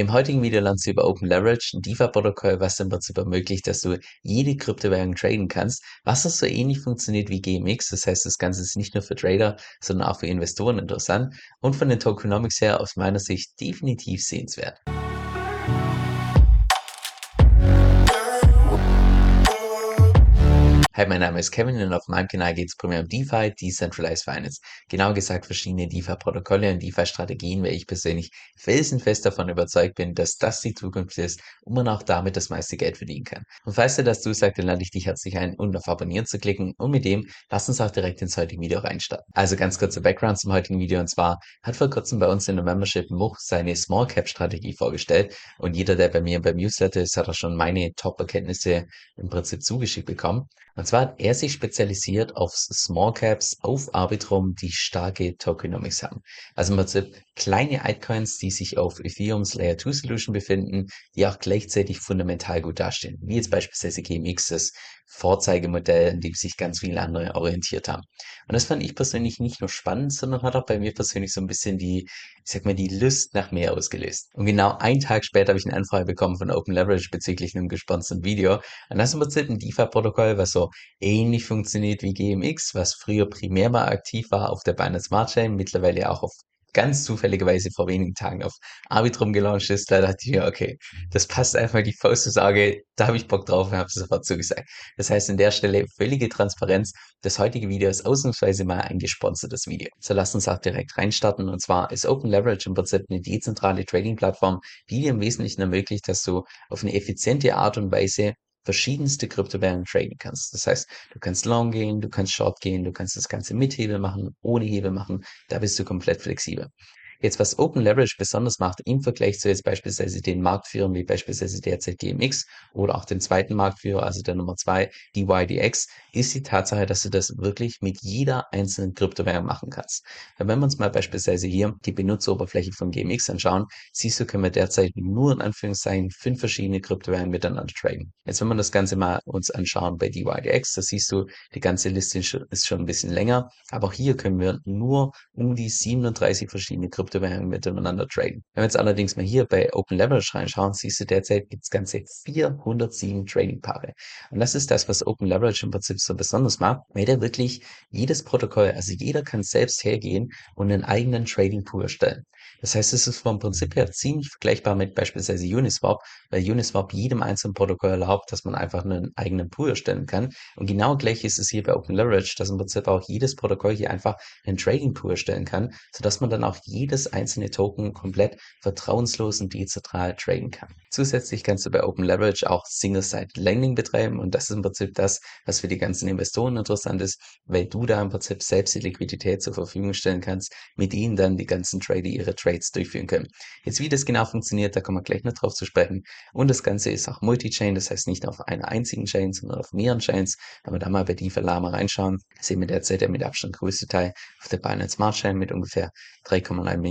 Im heutigen Video lernst du über Open Leverage, ein DeFi-Protokoll, was im Prinzip ermöglicht, dass du jede Kryptowährung traden kannst, was das so ähnlich funktioniert wie GMX. Das heißt, das Ganze ist nicht nur für Trader, sondern auch für Investoren interessant und von den Tokenomics her aus meiner Sicht definitiv sehenswert. Hi, mein Name ist Kevin und auf meinem Kanal geht es primär um DeFi, Decentralized Finance. Genau gesagt verschiedene DeFi-Protokolle und DeFi-Strategien, weil ich persönlich felsenfest davon überzeugt bin, dass das die Zukunft ist und man auch damit das meiste Geld verdienen kann. Und falls dir das zusagt, dann lade ich dich herzlich ein, unten auf Abonnieren zu klicken und mit dem lass uns auch direkt ins heutige Video reinstarten. Also ganz kurzer Background zum heutigen Video und zwar hat vor kurzem bei uns in der Membership Much seine Small Cap Strategie vorgestellt und jeder, der bei mir beim Newsletter ist, hat auch schon meine Top-Erkenntnisse im Prinzip zugeschickt bekommen. Und zwar hat er sich spezialisiert auf Small Caps, auf Arbitrum, die starke Tokenomics haben. Also im Prinzip kleine Altcoins, die sich auf Ethereums Layer 2 Solution befinden, die auch gleichzeitig fundamental gut dastehen. Wie jetzt beispielsweise GMX, das Vorzeigemodell, an dem sich ganz viele andere orientiert haben. Und das fand ich persönlich nicht nur spannend, sondern hat auch bei mir persönlich so ein bisschen die, ich sag mal, die Lust nach mehr ausgelöst. Und genau einen Tag später habe ich eine Anfrage bekommen von Open Leverage bezüglich einem gesponserten Video. Und das ist ein DeFi-Protokoll, was so ähnlich funktioniert wie GMX, was früher primär mal aktiv war auf der Binance Smart Chain, mittlerweile auch auf ganz zufälligerweise vor wenigen Tagen auf Arbitrum gelauncht ist, da dachte ich mir, okay, das passt einfach die Faustsage, da habe ich Bock drauf und habe sofort zugesagt. Das heißt, an der Stelle völlige Transparenz. Das heutige Video ist ausnahmsweise mal ein gesponsertes Video. So lasst uns auch direkt reinstarten. Und zwar ist Open Leverage im Prinzip eine dezentrale Trading-Plattform, die dir im Wesentlichen ermöglicht, dass du auf eine effiziente Art und Weise verschiedenste Kryptowährungen traden kannst. Das heißt, du kannst Long gehen, du kannst Short gehen, du kannst das Ganze mit Hebel machen, ohne Hebel machen. Da bist du komplett flexibel. Jetzt, was Open Leverage besonders macht im Vergleich zu jetzt beispielsweise den Marktführern wie beispielsweise derzeit GMX oder auch den zweiten Marktführer, also der Nummer zwei, DYDX, ist die Tatsache, dass du das wirklich mit jeder einzelnen Kryptowährung machen kannst. Weil wenn wir uns mal beispielsweise hier die Benutzeroberfläche von GMX anschauen, siehst du, können wir derzeit nur in Anführungszeichen fünf verschiedene Kryptowährungen miteinander traden. Jetzt, wenn wir das Ganze mal uns anschauen bei DYDX, da siehst du, die ganze Liste ist schon ein bisschen länger, aber auch hier können wir nur um die 37 verschiedene Kryptowährungen Kryptowährungen miteinander traden. Wenn wir jetzt allerdings mal hier bei Open Leverage reinschauen, siehst du derzeit gibt es ganze 407 Trading-Paare. Und das ist das, was Open Leverage im Prinzip so besonders macht, weil der wirklich jedes Protokoll, also jeder kann selbst hergehen und einen eigenen Trading Pool erstellen. Das heißt, es ist vom Prinzip her ziemlich vergleichbar mit beispielsweise Uniswap, weil Uniswap jedem einzelnen Protokoll erlaubt, dass man einfach einen eigenen Pool erstellen kann. Und genau gleich ist es hier bei Open Leverage, dass im Prinzip auch jedes Protokoll hier einfach einen Trading Pool erstellen kann, sodass man dann auch jedes einzelne Token komplett vertrauenslos und dezentral traden kann. Zusätzlich kannst du bei Open Leverage auch Single-Side Lending betreiben und das ist im Prinzip das, was für die ganzen Investoren interessant ist, weil du da im Prinzip selbst die Liquidität zur Verfügung stellen kannst, mit ihnen dann die ganzen Trader ihre Trades durchführen können. Jetzt, wie das genau funktioniert, da kommen wir gleich noch drauf zu sprechen. Und das Ganze ist auch Multi-Chain, das heißt nicht auf einer einzigen Chain, sondern auf mehreren Chains. Wenn wir da mal bei DeFi Lama reinschauen, sehen wir derzeit der mit Abstand größte Teil auf der Binance Smart Chain mit ungefähr 3,9 Millionen.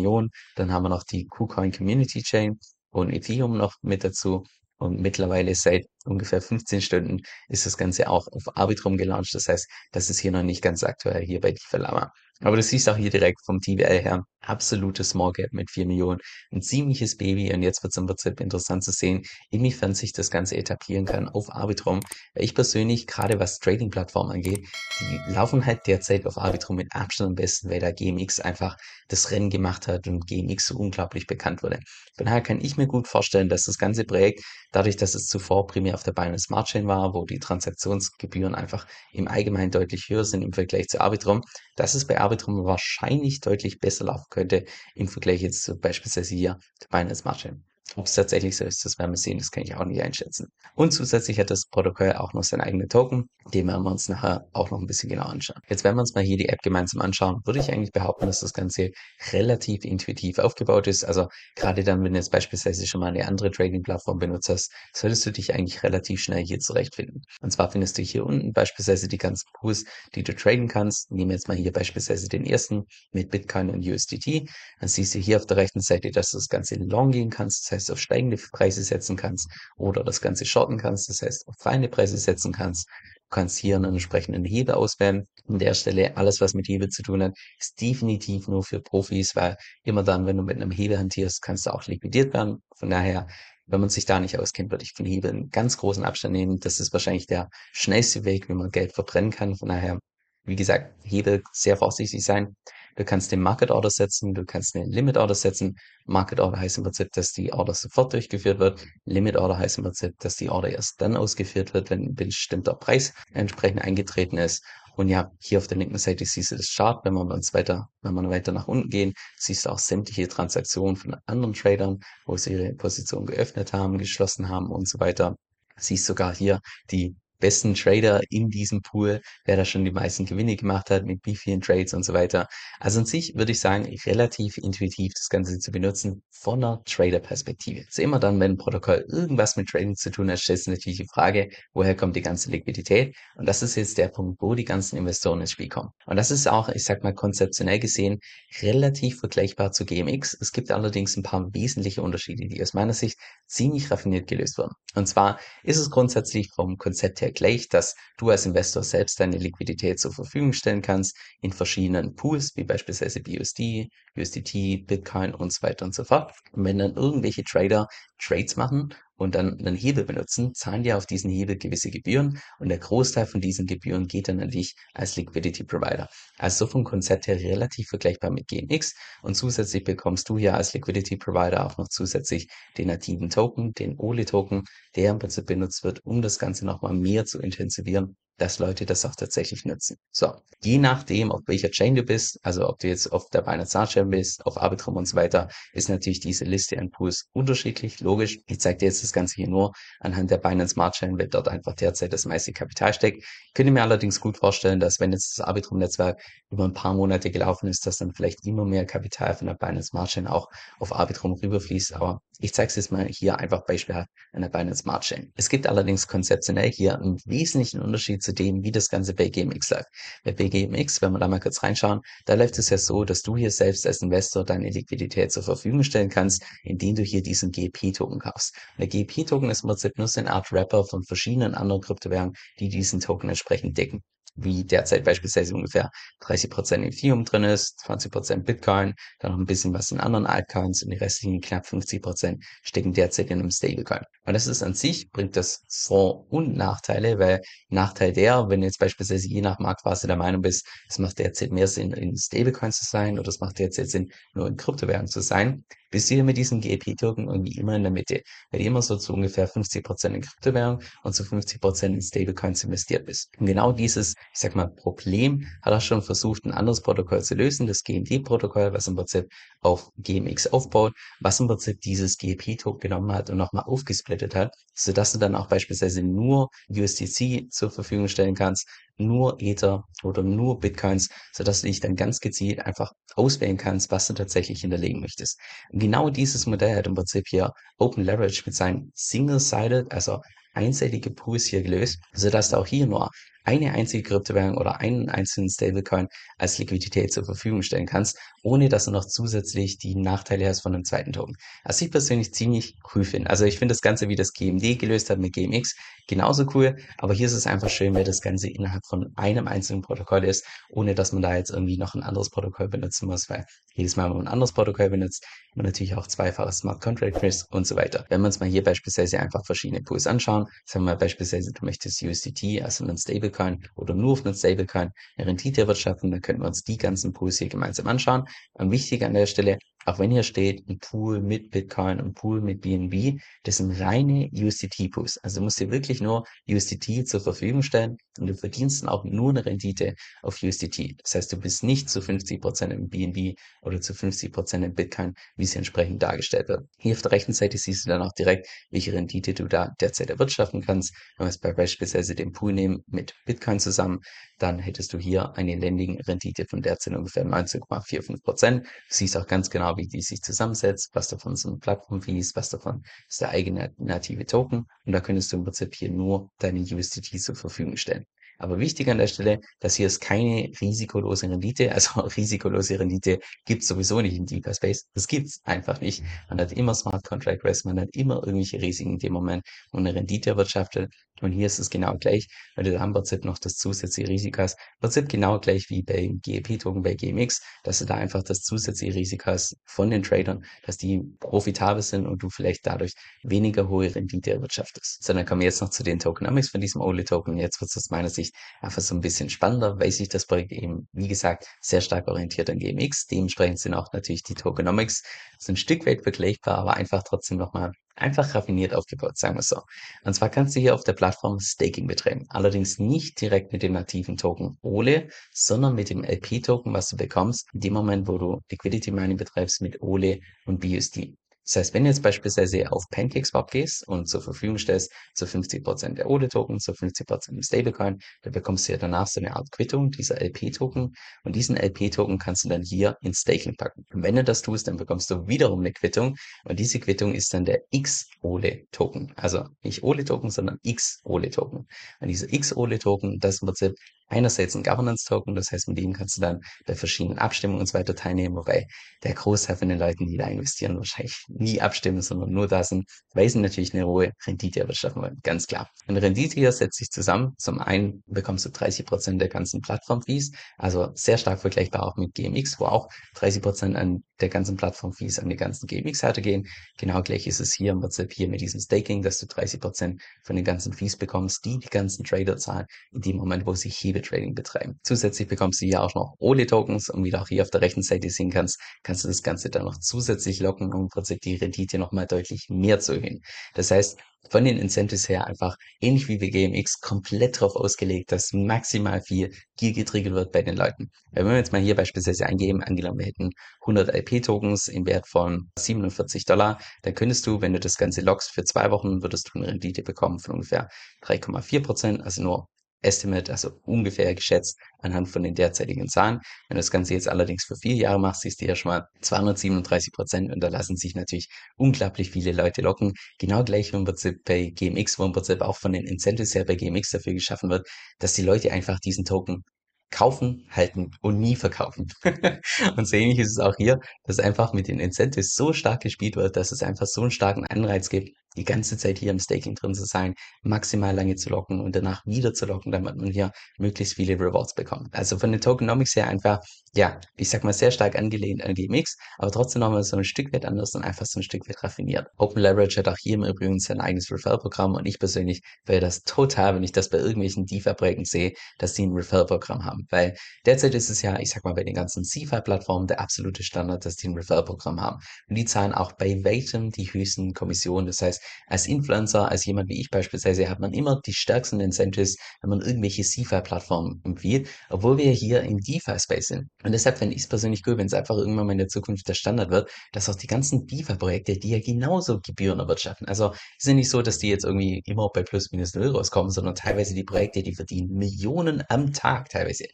Dann haben wir noch die KuCoin Community Chain und Ethereum noch mit dazu. Und mittlerweile seit ungefähr 15 Stunden ist das Ganze auch auf Arbitrum gelauncht. Das heißt, das ist hier noch nicht ganz aktuell hier bei Lama. Aber du siehst auch hier direkt vom TVL her, absolutes Small Cap mit 4 Millionen, ein ziemliches Baby und jetzt wird es im Prinzip interessant zu sehen, inwiefern sich das Ganze etablieren kann auf Arbitrum. Weil ich persönlich, gerade was Trading-Plattformen angeht, die laufen halt derzeit auf Arbitrum mit Abstand am besten, weil da GMX einfach das Rennen gemacht hat und GMX so unglaublich bekannt wurde. Von daher kann ich mir gut vorstellen, dass das ganze Projekt, dadurch, dass es zuvor primär auf der Binance Smart Chain war, wo die Transaktionsgebühren einfach im Allgemeinen deutlich höher sind im Vergleich zu Arbitrum, dass es bei Arbitrum wahrscheinlich deutlich besser laufen könnte im Vergleich jetzt zu beispielsweise hier der Binance Smart Chain. Ob es tatsächlich so ist, das werden wir sehen, das kann ich auch nicht einschätzen. Und zusätzlich hat das Protokoll auch noch seinen eigenen Token, den werden wir uns nachher auch noch ein bisschen genauer anschauen. Jetzt, wenn wir uns mal hier die App gemeinsam anschauen, würde ich eigentlich behaupten, dass das Ganze relativ intuitiv aufgebaut ist. Also gerade dann, wenn du jetzt beispielsweise schon mal eine andere Trading-Plattform benutzt hast, solltest du dich eigentlich relativ schnell hier zurechtfinden. Und zwar findest du hier unten beispielsweise die ganzen Pools, die du traden kannst. Nehmen wir jetzt mal hier beispielsweise den ersten mit Bitcoin und USDT. Dann siehst du hier auf der rechten Seite, dass du das Ganze long gehen kannst. Das heißt, heißt auf steigende Preise setzen kannst oder das Ganze shorten kannst, das heißt auf fallende Preise setzen kannst. kannst hier einen entsprechenden Hebel auswählen. An der Stelle alles, was mit Hebel zu tun hat, ist definitiv nur für Profis, weil immer dann, wenn du mit einem Hebel hantierst, kannst du auch liquidiert werden. Von daher, wenn man sich da nicht auskennt, würde ich von Hebel einen ganz großen Abstand nehmen. Das ist wahrscheinlich der schnellste Weg, wie man Geld verbrennen kann. Von daher, wie gesagt, Hebel sehr vorsichtig sein. Du kannst den Market Order setzen, du kannst eine Limit Order setzen. Market Order heißt im Prinzip, dass die Order sofort durchgeführt wird. Limit Order heißt im Prinzip, dass die Order erst dann ausgeführt wird, wenn ein bestimmter Preis entsprechend eingetreten ist. Und ja, hier auf der linken Seite siehst du das Chart. Wenn wir uns weiter, wenn wir weiter nach unten gehen, siehst du auch sämtliche Transaktionen von anderen Tradern, wo sie ihre Position geöffnet haben, geschlossen haben und so weiter. Siehst sogar hier die besten Trader in diesem Pool, wer da schon die meisten Gewinne gemacht hat, mit wie vielen Trades und so weiter. Also an sich würde ich sagen, relativ intuitiv das Ganze zu benutzen von einer Trader-Perspektive. Also immer dann, wenn ein Protokoll irgendwas mit Trading zu tun hat, stellt sich natürlich die Frage, woher kommt die ganze Liquidität? Und das ist jetzt der Punkt, wo die ganzen Investoren ins Spiel kommen. Und das ist auch, ich sag mal, konzeptionell gesehen relativ vergleichbar zu GMX. Es gibt allerdings ein paar wesentliche Unterschiede, die aus meiner Sicht ziemlich raffiniert gelöst wurden. Und zwar ist es grundsätzlich vom Konzept her gleich, dass du als Investor selbst deine Liquidität zur Verfügung stellen kannst in verschiedenen Pools, wie beispielsweise BUSD, USDT, Bitcoin und so weiter und so fort. Und wenn dann irgendwelche Trader Trades machen und dann einen Hebel benutzen, zahlen die auf diesen Hebel gewisse Gebühren und der Großteil von diesen Gebühren geht dann an dich als Liquidity Provider. Also so vom Konzept her relativ vergleichbar mit GMX und zusätzlich bekommst du ja als Liquidity Provider auch noch zusätzlich den nativen Token, den OLE Token, der im Prinzip benutzt wird, um das Ganze nochmal mehr zu intensivieren dass Leute das auch tatsächlich nutzen. So, je nachdem, auf welcher Chain du bist, also ob du jetzt auf der Binance Smart Chain bist, auf Arbitrum und so weiter, ist natürlich diese Liste an Pools unterschiedlich, logisch. Ich zeige dir jetzt das Ganze hier nur anhand der Binance Smart Chain, weil dort einfach derzeit das meiste Kapital steckt. Ich könnte mir allerdings gut vorstellen, dass wenn jetzt das Arbitrum-Netzwerk über ein paar Monate gelaufen ist, dass dann vielleicht immer mehr Kapital von der Binance Smart Chain auch auf Arbitrum rüberfließt. Aber ich zeige es jetzt mal hier einfach beispielhaft an der Binance Smart Chain. Es gibt allerdings konzeptionell hier einen wesentlichen Unterschied zu dem, wie das Ganze bei GMX läuft. Bei BGMX, wenn wir da mal kurz reinschauen, da läuft es ja so, dass du hier selbst als Investor deine Liquidität zur Verfügung stellen kannst, indem du hier diesen GP-Token kaufst. Und der GP-Token ist im Prinzip nur so eine Art Wrapper von verschiedenen anderen Kryptowährungen, die diesen Token entsprechend decken wie derzeit beispielsweise ungefähr 30% Ethereum drin ist, 20% Bitcoin, dann noch ein bisschen was in anderen Altcoins und die restlichen knapp 50% stecken derzeit in einem Stablecoin. Und das ist an sich, bringt das Vor- und Nachteile, weil Nachteil der, wenn du jetzt beispielsweise je nach Marktphase der Meinung bist, es macht derzeit mehr Sinn, in Stablecoins zu sein oder es macht derzeit Sinn, nur in Kryptowährungen zu sein, bist du hier mit diesem GEP-Token irgendwie immer in der Mitte, weil du immer so zu ungefähr 50% in Kryptowährung und zu 50% in Stablecoins investiert bist. Und genau dieses, ich sag mal, Problem hat er schon versucht, ein anderes Protokoll zu lösen, das GMD-Protokoll, was im Prinzip auf GMX aufbaut, was im Prinzip dieses GEP-Token genommen hat und nochmal aufgesplittet hat, sodass du dann auch beispielsweise nur USDC zur Verfügung stellen kannst, nur Ether oder nur Bitcoins, sodass du dich dann ganz gezielt einfach auswählen kannst, was du tatsächlich hinterlegen möchtest. Und genau dieses Modell hat im Prinzip hier Open Leverage mit seinen Single-Sided, also einseitige Pools hier gelöst, sodass du auch hier nur eine einzige Kryptowährung oder einen einzelnen Stablecoin als Liquidität zur Verfügung stellen kannst, ohne dass du noch zusätzlich die Nachteile hast von einem zweiten Token. Was ich persönlich ziemlich cool finde. Also ich finde das Ganze, wie das GMD gelöst hat mit GMX, genauso cool, aber hier ist es einfach schön, weil das Ganze innerhalb von einem einzelnen Protokoll ist, ohne dass man da jetzt irgendwie noch ein anderes Protokoll benutzen muss, weil jedes Mal, wenn man ein anderes Protokoll benutzt, man natürlich auch zweifaches Smart Contract Risk und so weiter. Wenn wir uns mal hier beispielsweise einfach verschiedene Pools anschauen, sagen wir beispielsweise, du möchtest USDT, also einen Stablecoin oder nur auf einen Stablecoin eine Rendite erwirtschaften, dann könnten wir uns die ganzen Pools hier gemeinsam anschauen. Und wichtig an der Stelle, auch wenn hier steht, ein Pool mit Bitcoin und Pool mit BNB, das sind reine USDT-Pools. Also du musst dir wirklich nur USDT zur Verfügung stellen und du verdienst dann auch nur eine Rendite auf USDT. Das heißt, du bist nicht zu 50% im BNB oder zu 50% im Bitcoin, wie es entsprechend dargestellt wird. Hier auf der rechten Seite siehst du dann auch direkt, welche Rendite du da derzeit erwirtschaften kannst. Wenn wir jetzt bei beispielsweise den Pool nehmen mit Bitcoin zusammen, dann hättest du hier eine Lending-Rendite von derzeit ungefähr 19,45%. Du siehst auch ganz genau, wie die sich zusammensetzt, was davon sind Plattform-Fees, was davon ist der eigene native Token. Und da könntest du im Prinzip hier nur deine USDT zur Verfügung stellen. Aber wichtig an der Stelle, das hier ist keine risikolose Rendite. Also risikolose Rendite gibt's sowieso nicht im DeFi Space. Das gibt's einfach nicht. Man hat immer Smart Contract Risk, man hat immer irgendwelche Risiken in dem Moment, wo eine Rendite erwirtschaftet. Und hier ist es genau gleich, weil du da im Prinzip noch das zusätzliche Risiko hast. Im Prinzip genau gleich wie bei GEP-Token, bei GMX, dass du da einfach das zusätzliche Risiko hast von den Tradern, dass die profitabel sind und du vielleicht dadurch weniger hohe Rendite erwirtschaftest. So, dann kommen wir jetzt noch zu den Tokenomics von diesem OLE-Token. Jetzt wird es aus meiner Sicht einfach so ein bisschen spannender, weil sich das Projekt eben, wie gesagt, sehr stark orientiert an GMX. Dementsprechend sind auch natürlich die Tokenomics so ein Stück weit vergleichbar, aber einfach trotzdem nochmal einfach raffiniert aufgebaut, sagen wir so. Und zwar kannst du hier auf der Plattform Staking betreiben. Allerdings nicht direkt mit dem nativen Token OLE, sondern mit dem LP-Token, was du bekommst, in dem Moment, wo du Liquidity Mining betreibst mit OLE und BUSD. Das heißt, wenn du jetzt beispielsweise auf PancakeSwap gehst und zur Verfügung stellst zu 50% der ODE-Token, zu 50% im Stablecoin, dann bekommst du ja danach so eine Art Quittung, dieser LP-Token. Und diesen LP-Token kannst du dann hier ins Staking packen. Und wenn du das tust, dann bekommst du wiederum eine Quittung. Und diese Quittung ist dann der X-OLE-Token. Also nicht OLE-Token, sondern X-OLE-Token. Und dieser X-OLE-Token, das im Prinzip einerseits ein Governance-Token, das heißt, mit dem kannst du dann bei verschiedenen Abstimmungen und so weiter teilnehmen, wobei der Großteil von den Leuten, die da investieren, wahrscheinlich nie abstimmen, sondern nur da sind, weil sie natürlich eine hohe Rendite erwirtschaften wollen, ganz klar. Und Rendite hier setzt sich zusammen. Zum einen bekommst du 30 Prozent der ganzen Plattform-Fees, also sehr stark vergleichbar auch mit GMX, wo auch 30 Prozent an der ganzen Plattform-Fees an die ganzen GMX-Seite gehen. Genau gleich ist es hier im Prinzip hier mit diesem Staking, dass du 30 Prozent von den ganzen Fees bekommst, die die ganzen Trader zahlen, in dem Moment, wo sie Hebeltrading betreiben. Zusätzlich bekommst du hier auch noch OLE-Tokens und wie du auch hier auf der rechten Seite sehen kannst, kannst du das Ganze dann noch zusätzlich locken, um im Prinzip die Rendite nochmal deutlich mehr zu erhöhen. Das heißt, von den Incentives her einfach ähnlich wie bei GMX komplett darauf ausgelegt, dass maximal viel Gier getriggert wird bei den Leuten. Wenn wir jetzt mal hier beispielsweise eingeben, angenommen wir hätten 100 LP-Tokens im Wert von 47 Dollar, dann könntest du, wenn du das Ganze lockst für zwei Wochen, würdest du eine Rendite bekommen von ungefähr 3,4 Prozent, also nur Estimate, also ungefähr geschätzt anhand von den derzeitigen Zahlen. Wenn du das Ganze jetzt allerdings für vier Jahre machst, siehst du ja schon mal 237 Prozent und da lassen sich natürlich unglaublich viele Leute locken. Genau gleich wie im Prinzip bei GMX, wo im Prinzip auch von den Incentives her bei GMX dafür geschaffen wird, dass die Leute einfach diesen Token kaufen, halten und nie verkaufen. und so ähnlich ist es auch hier, dass einfach mit den Incentives so stark gespielt wird, dass es einfach so einen starken Anreiz gibt, die ganze Zeit hier im Staking drin zu sein, maximal lange zu locken und danach wieder zu locken, damit man hier möglichst viele Rewards bekommt. Also von den Tokenomics her einfach, ja, ich sag mal sehr stark angelehnt an GMX, aber trotzdem nochmal so ein Stück weit anders und einfach so ein Stück weit raffiniert. Open Leverage hat auch hier im Übrigen sein eigenes Referral-Programm und ich persönlich wäre das total, wenn ich das bei irgendwelchen DeFi-Projekten sehe, dass die ein Referral-Programm haben, weil derzeit ist es ja, ich sag mal, bei den ganzen CeFi-Plattformen der absolute Standard, dass die ein Referral-Programm haben. Und die zahlen auch bei weitem die höchsten Kommissionen. Das heißt, als Influencer, als jemand wie ich beispielsweise, hat man immer die stärksten Incentives, wenn man irgendwelche CeFi-Plattformen empfiehlt, obwohl wir hier im DeFi-Space sind. Und deshalb fände ich es persönlich cool, wenn es einfach irgendwann mal in der Zukunft der Standard wird, dass auch die ganzen DeFi-Projekte, die ja genauso Gebühren erwirtschaften. Also ist ja nicht so, dass die jetzt irgendwie immer bei plus minus null rauskommen, sondern teilweise die Projekte, die verdienen Millionen am Tag teilweise.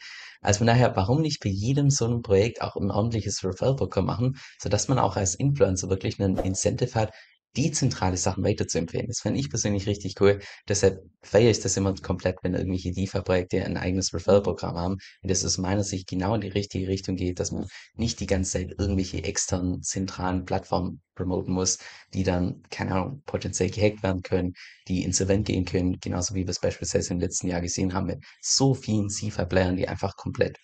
Also von daher, warum nicht bei jedem so einem Projekt auch ein ordentliches Referral-Programm machen, sodass man auch als Influencer wirklich einen Incentive hat, dezentrale Sachen weiterzuempfehlen. Das fände ich persönlich richtig cool. Deshalb feiere ich das immer komplett, wenn irgendwelche DeFi-Projekte ein eigenes Referral-Programm haben. Und das aus meiner Sicht genau in die richtige Richtung geht, dass man nicht die ganze Zeit irgendwelche externen, zentralen Plattformen promoten muss, die dann, keine Ahnung, potenziell gehackt werden können, die insolvent gehen können, genauso wie wir es beispielsweise im letzten Jahr gesehen haben mit so vielen CeFi-Playern, die einfach komplett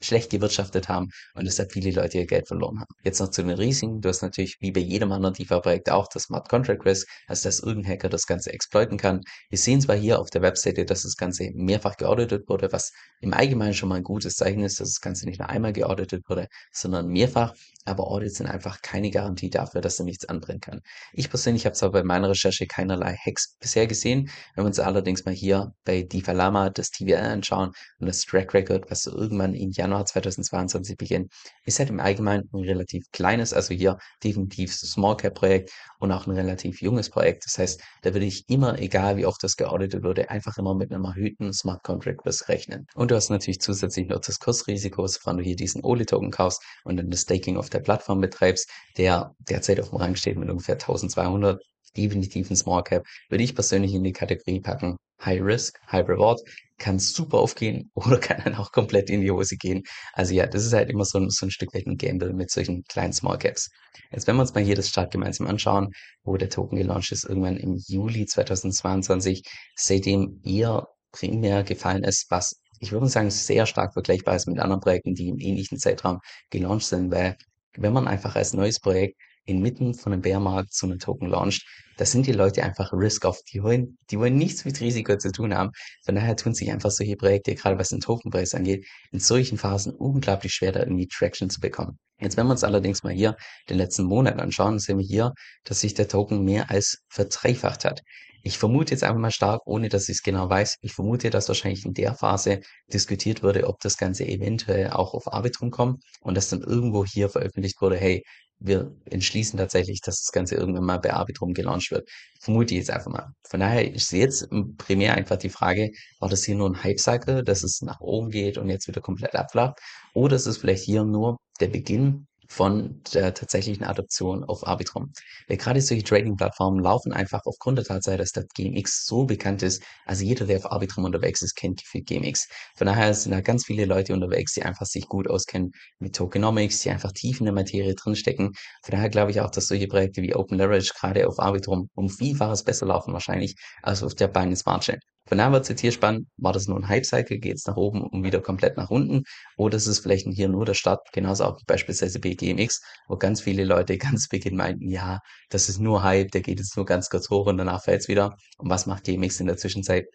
schlecht gewirtschaftet haben und deshalb viele Leute ihr Geld verloren haben. Jetzt noch zu den Risiken. Du hast natürlich wie bei jedem anderen DeFi-Projekt auch das Smart Contract Risk, also dass irgendein Hacker das Ganze exploiten kann. Wir sehen zwar hier auf der Webseite, dass das Ganze mehrfach geauditet wurde, was im Allgemeinen schon mal ein gutes Zeichen ist, dass das Ganze nicht nur einmal geauditet wurde, sondern mehrfach. Aber Audits sind einfach keine Garantie dafür, dass da nichts anbrennen kann. Ich persönlich habe zwar bei meiner Recherche keinerlei Hacks bisher gesehen. Wenn wir uns allerdings mal hier bei DeFi Lama das TVL anschauen und das Track Record, was irgendwann im Januar 2022 beginnt, ist halt im Allgemeinen ein relativ kleines, also hier definitiv Small Cap Projekt und auch ein relativ junges Projekt. Das heißt, da würde ich immer, egal wie oft das geauditet wurde, einfach immer mit einem erhöhten Smart Contract Risk rechnen. Und du hast natürlich zusätzlich noch das Kursrisiko, sofern du hier diesen OLE Token kaufst und dann das Staking auf der Plattform betreibst, der derzeit auf dem Rang steht mit ungefähr 1200 definitiv ein Small Cap, würde ich persönlich in die Kategorie packen High Risk, High Reward, kann super aufgehen oder kann dann auch komplett in die Hose gehen. Also ja, das ist halt immer so ein, so ein Stück weit ein Gamble mit solchen kleinen Small Caps. Jetzt, wenn wir uns mal hier das Chart gemeinsam anschauen, wo der Token gelauncht ist, irgendwann im Juli 2022, seitdem eher primär gefallen ist, was ich würde sagen, sehr stark vergleichbar ist mit anderen Projekten, die im ähnlichen Zeitraum gelauncht sind, weil wenn man einfach als neues Projekt inmitten von einem Bärmarkt so einen Token launcht, da sind die Leute einfach risk-off. Die wollen, die wollen nichts mit Risiko zu tun haben. Von daher tun sich einfach solche Projekte, gerade was den Tokenpreis angeht, in solchen Phasen unglaublich schwer, da irgendwie Traction zu bekommen. Jetzt, wenn wir uns allerdings mal hier den letzten Monat anschauen, sehen wir hier, dass sich der Token mehr als verdreifacht hat. Ich vermute jetzt einfach mal stark, ohne dass ich es genau weiß, ich vermute, dass wahrscheinlich in der Phase diskutiert wurde, ob das Ganze eventuell auch auf Arbitrum kommt und dass dann irgendwo hier veröffentlicht wurde, hey, wir entschließen tatsächlich, dass das Ganze irgendwann mal bei Arbitrum gelauncht wird. Vermute ich jetzt einfach mal. Von daher ist jetzt primär einfach die Frage, war das hier nur ein Hype-Cycle, dass es nach oben geht und jetzt wieder komplett abflacht? Oder ist es vielleicht hier nur der Beginn von der tatsächlichen Adoption auf Arbitrum. Weil gerade solche Trading-Plattformen laufen einfach aufgrund der Tatsache, dass der GMX so bekannt ist. Also jeder, der auf Arbitrum unterwegs ist, kennt für GMX. Von daher sind da ganz viele Leute unterwegs, die einfach sich gut auskennen mit Tokenomics, die einfach tief in der Materie drinstecken. Von daher glaube ich auch, dass solche Projekte wie Open Leverage gerade auf Arbitrum um Vielfaches besser laufen wahrscheinlich als auf der Binance Smart Chain. Von daher wird es jetzt hier spannend, war das nur ein Hype-Cycle, geht es nach oben und wieder komplett nach unten? Oder ist es vielleicht hier nur der Start, genauso auch beispielsweise BGMX, wo ganz viele Leute ganz Beginn meinten, ja, das ist nur Hype, der geht jetzt nur ganz kurz hoch und danach fällt es wieder. Und was macht GMX in der Zwischenzeit?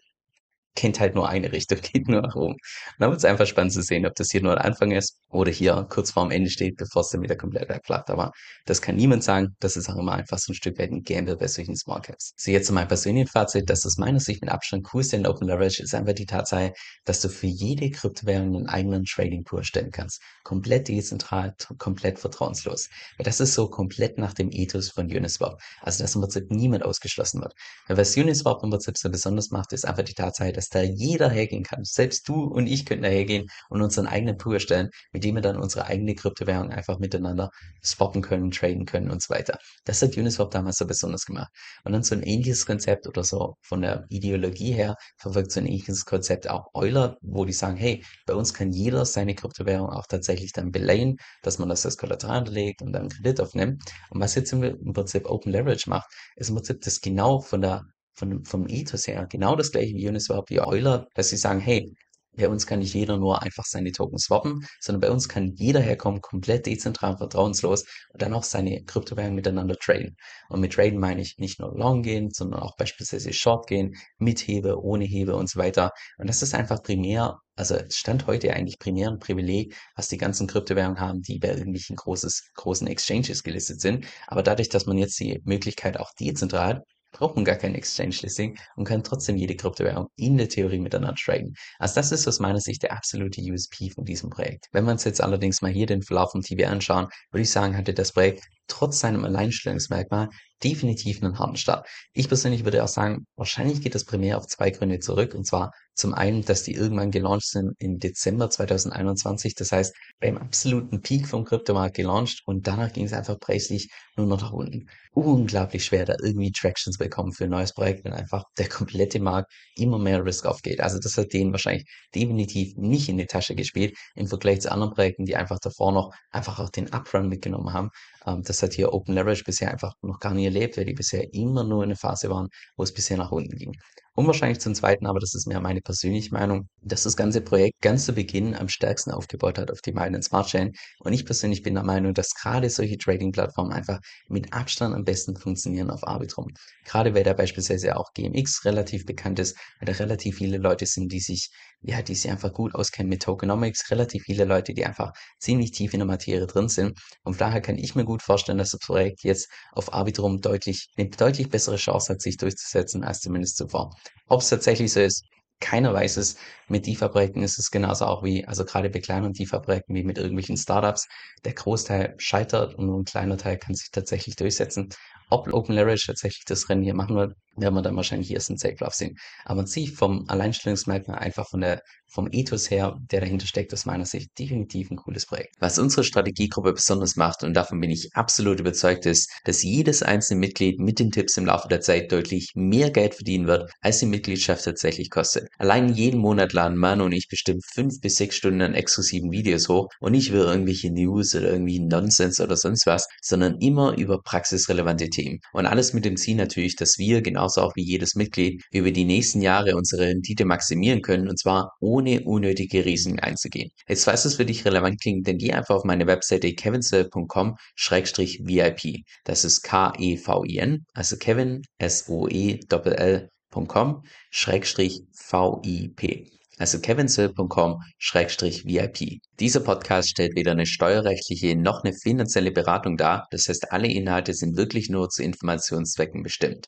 Kennt halt nur eine Richtung, geht nur nach oben. Und dann wird es einfach spannend zu sehen, ob das hier nur der Anfang ist oder hier kurz vorm Ende steht, bevor es dann wieder komplett wegklappt. Aber das kann niemand sagen. Das ist auch immer einfach so ein Stück weit ein Gamble bei solchen Small Caps. So jetzt zu meinem persönlichen Fazit, dass aus meiner Sicht mit Abstand coolste in Open Leverage ist einfach die Tatsache, dass du für jede Kryptowährung einen eigenen Trading Pool stellen kannst. Komplett dezentral, komplett vertrauenslos. Weil das ist so komplett nach dem Ethos von Uniswap. Also dass im Prinzip niemand ausgeschlossen wird. Weil was Uniswap im Prinzip so besonders macht, ist einfach die Tatsache, dass da jeder hergehen kann. Selbst du und ich könnten da hergehen und unseren eigenen Pool erstellen, mit dem wir dann unsere eigene Kryptowährung einfach miteinander swappen können, traden können und so weiter. Das hat Uniswap damals so besonders gemacht. Und dann so ein ähnliches Konzept oder so von der Ideologie her verfolgt so ein ähnliches Konzept auch Euler, wo die sagen, hey, bei uns kann jeder seine Kryptowährung auch tatsächlich dann beleihen, dass man das als Kollateral unterlegt und dann Kredit aufnimmt. Und was jetzt im Prinzip Open Leverage macht, ist im Prinzip das genau von der von, vom Ethos her genau das gleiche wie Uniswap, wie Euler, dass sie sagen, hey, bei uns kann nicht jeder nur einfach seine Token swappen, sondern bei uns kann jeder herkommen, komplett dezentral, vertrauenslos und dann auch seine Kryptowährungen miteinander traden. Und mit traden meine ich nicht nur long gehen, sondern auch beispielsweise short gehen, mit Hebe, ohne Hebe und so weiter. Und das ist einfach primär, also Stand heute eigentlich primär ein Privileg, was die ganzen Kryptowährungen haben, die bei irgendwelchen großes, großen Exchanges gelistet sind. Aber dadurch, dass man jetzt die Möglichkeit auch dezentral braucht man gar kein Exchange-Listing und kann trotzdem jede Kryptowährung in der Theorie miteinander traden. Also das ist aus meiner Sicht der absolute USP von diesem Projekt. Wenn wir uns jetzt allerdings mal hier den Verlauf vom TV anschauen, würde ich sagen, hatte das Projekt trotz seinem Alleinstellungsmerkmal definitiv einen harten Start. Ich persönlich würde auch sagen, wahrscheinlich geht das primär auf zwei Gründe zurück. Und zwar zum einen, dass die irgendwann gelauncht sind im Dezember 2021. Das heißt, beim absoluten Peak vom Kryptomarkt gelauncht und danach ging es einfach preislich nur noch nach unten. Unglaublich schwer, da irgendwie Traction zu bekommen für ein neues Projekt, wenn einfach der komplette Markt immer mehr Risk aufgeht. Also das hat denen wahrscheinlich definitiv nicht in die Tasche gespielt im Vergleich zu anderen Projekten, die einfach davor noch einfach auch den Uprun mitgenommen haben. Ähm, das hat hier Open Leverage bisher einfach noch gar nie erlebt, weil die bisher immer nur in einer Phase waren, wo es bisher nach unten ging. Und wahrscheinlich zum Zweiten, aber das ist mehr meine persönliche Meinung, dass das ganze Projekt ganz zu Beginn am stärksten aufgebaut hat auf die Binance Smart Chain. Und ich persönlich bin der Meinung, dass gerade solche Trading-Plattformen einfach mit Abstand am besten funktionieren auf Arbitrum. Gerade weil da beispielsweise auch GMX relativ bekannt ist, weil da relativ viele Leute sind, die sich, ja, die sich einfach gut auskennen mit Tokenomics, relativ viele Leute, die einfach ziemlich tief in der Materie drin sind. Und daher kann ich mir gut vorstellen, dass das Projekt jetzt auf Arbitrum deutlich, eine deutlich bessere Chance hat, sich durchzusetzen als zumindest zuvor. Ob es tatsächlich so ist, keiner weiß es. Mit DeFi-Projekten ist es genauso auch wie, also gerade bei kleinen DeFi-Projekten wie mit irgendwelchen Startups. Der Großteil scheitert und nur ein kleiner Teil kann sich tatsächlich durchsetzen. Ob Open Leverage tatsächlich das Rennen hier machen wird, werden wir dann wahrscheinlich erst in Safe Love sehen. Aber an sich vom Alleinstellungsmerkmal, einfach von der, vom Ethos her, der dahinter steckt, aus meiner Sicht definitiv ein cooles Projekt. Was unsere Strategiegruppe besonders macht, und davon bin ich absolut überzeugt, ist, dass jedes einzelne Mitglied mit den Tipps im Laufe der Zeit deutlich mehr Geld verdienen wird, als die Mitgliedschaft tatsächlich kostet. Allein jeden Monat laden Manu und ich bestimmt fünf bis sechs Stunden an exklusiven Videos hoch und nicht über irgendwelche News oder irgendwie Nonsens oder sonst was, sondern immer über praxisrelevante Themen. Und alles mit dem Ziel natürlich, dass wir genauso auch wie jedes Mitglied über die nächsten Jahre unsere Rendite maximieren können und zwar ohne unnötige Risiken einzugehen. Jetzt falls es für dich relevant klingt, dann geh einfach auf meine Webseite kevinsoe.com-vip. Das ist K-E-V-I-N, also Kevin, S-O-E-L-L.com, Schrägstrich V-I-P also kevinsoe.com-vip. Dieser Podcast stellt weder eine steuerrechtliche noch eine finanzielle Beratung dar, das heißt alle Inhalte sind wirklich nur zu Informationszwecken bestimmt.